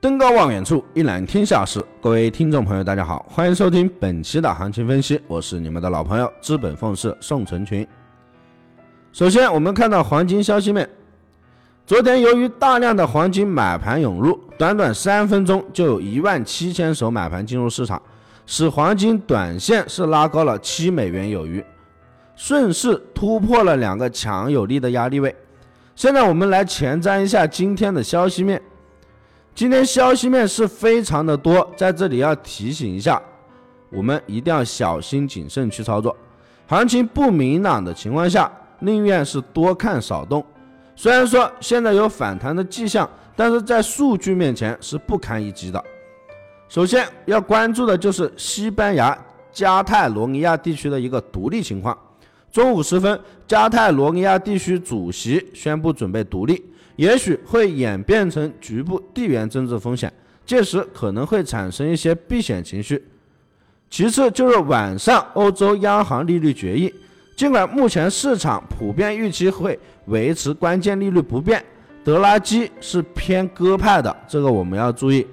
登高望远处，一览天下事。各位听众朋友，大家好，欢迎收听本期的行情分析，我是你们的老朋友资本凤氏宋成群。首先，我们看到黄金消息面，昨天由于大量的黄金买盘涌入，短短三分钟就有一万七千手买盘进入市场，使黄金短线是拉高了七美元有余，顺势突破了两个强有力的压力位。现在我们来前瞻一下今天的消息面。今天消息面是非常的多，在这里要提醒一下，我们一定要小心谨慎去操作。行情不明朗的情况下，宁愿是多看少动。虽然说现在有反弹的迹象，但是在数据面前是不堪一击的。首先要关注的就是西班牙加泰罗尼亚地区的一个独立情况。中午时分，加泰罗尼亚地区主席宣布准备独立，也许会演变成局部地缘政治风险，届时可能会产生一些避险情绪。其次就是晚上欧洲央行利率决议，尽管目前市场普遍预期会维持关键利率不变，德拉基是偏鸽派的，这个我们要注意，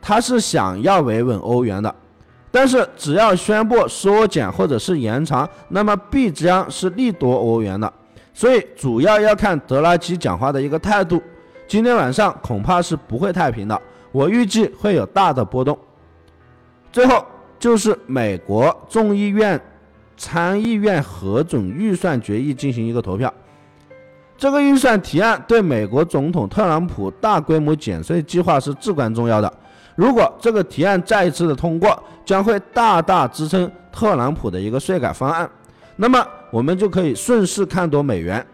他是想要维稳欧元的。但是只要宣布缩减或者是延长，那么必将是利多欧元的。所以主要要看德拉基讲话的一个态度。今天晚上恐怕是不会太平的，我预计会有大的波动。最后就是美国众议院参议院核准预算决议进行一个投票，这个预算提案对美国总统特朗普大规模减税计划是至关重要的。如果这个提案再一次的通过，将会大大支撑特朗普的一个税改方案，那么我们就可以顺势看多美元。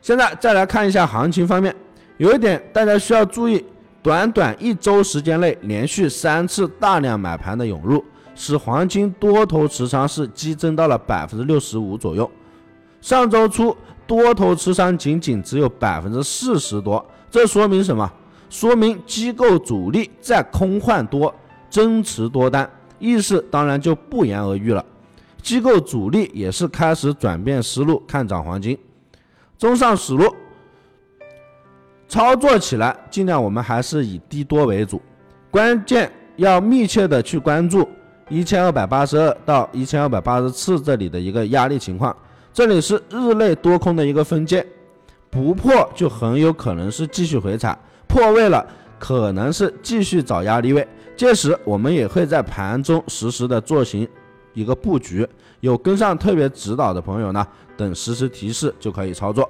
现在再来看一下行情方面，有一点大家需要注意，短短一周时间内连续三次大量买盘的涌入，使黄金多头持仓是激增到了百分之六十五左右。上周初多头持仓仅仅只有百分之四十多，这说明什么？说明机构主力在空换多，增持多单，意思当然就不言而喻了。机构主力也是开始转变思路，看涨黄金。综上所述，操作起来尽量我们还是以低多为主，关键要密切的去关注一千二百八十二到一千二百八十四这里的一个压力情况，这里是日内多空的一个分界，不破就很有可能是继续回踩。破位了，可能是继续找压力位，届时我们也会在盘中实时的做行一个布局。有跟上特别指导的朋友呢，等实时提示就可以操作。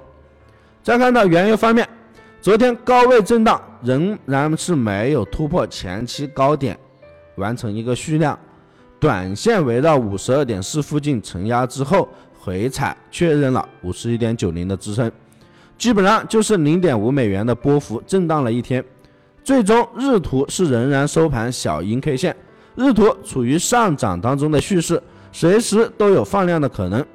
再看到原油方面，昨天高位震荡仍然是没有突破前期高点，完成一个蓄量，短线围绕五十二点四附近承压之后回踩，确认了五十一点九零的支撑。基本上就是零点五美元的波幅震荡了一天，最终日图是仍然收盘小阴 K 线，日图处于上涨当中的蓄势，随时都有放量的可能。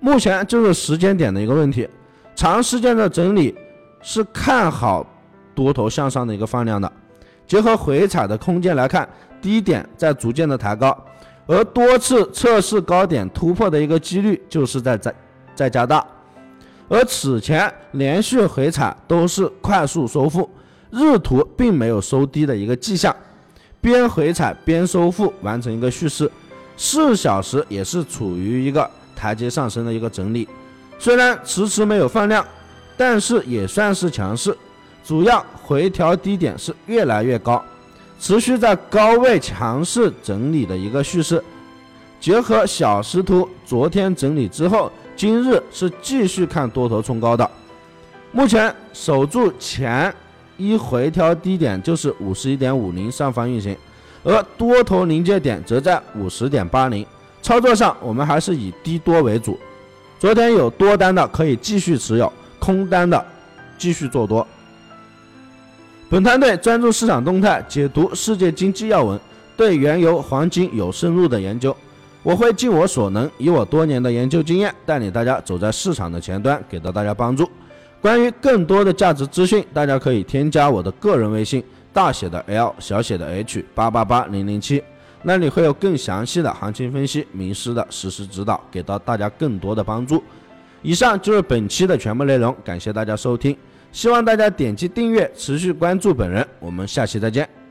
目前就是时间点的一个问题，长时间的整理是看好多头向上的一个放量的。结合回踩的空间来看，低点在逐渐的抬高，而多次测试高点突破的一个几率就是在在在加大。而此前连续回踩都是快速收复，日图并没有收低的一个迹象，边回踩边收复完成一个蓄势，四小时也是处于一个台阶上升的一个整理，虽然迟迟没有放量，但是也算是强势，主要回调低点是越来越高，持续在高位强势整理的一个蓄势，结合小时图昨天整理之后。今日是继续看多头冲高的，目前守住前一回调低点就是五十一点五零上方运行，而多头临界点则在五十点八零。操作上我们还是以低多为主，昨天有多单的可以继续持有，空单的继续做多。本团队专注市场动态，解读世界经济要闻，对原油、黄金有深入的研究。我会尽我所能，以我多年的研究经验，带领大家走在市场的前端，给到大家帮助。关于更多的价值资讯，大家可以添加我的个人微信，大写的 L，小写的 H，八八八零零七，那里会有更详细的行情分析、名师的实时指导，给到大家更多的帮助。以上就是本期的全部内容，感谢大家收听。希望大家点击订阅，持续关注本人。我们下期再见。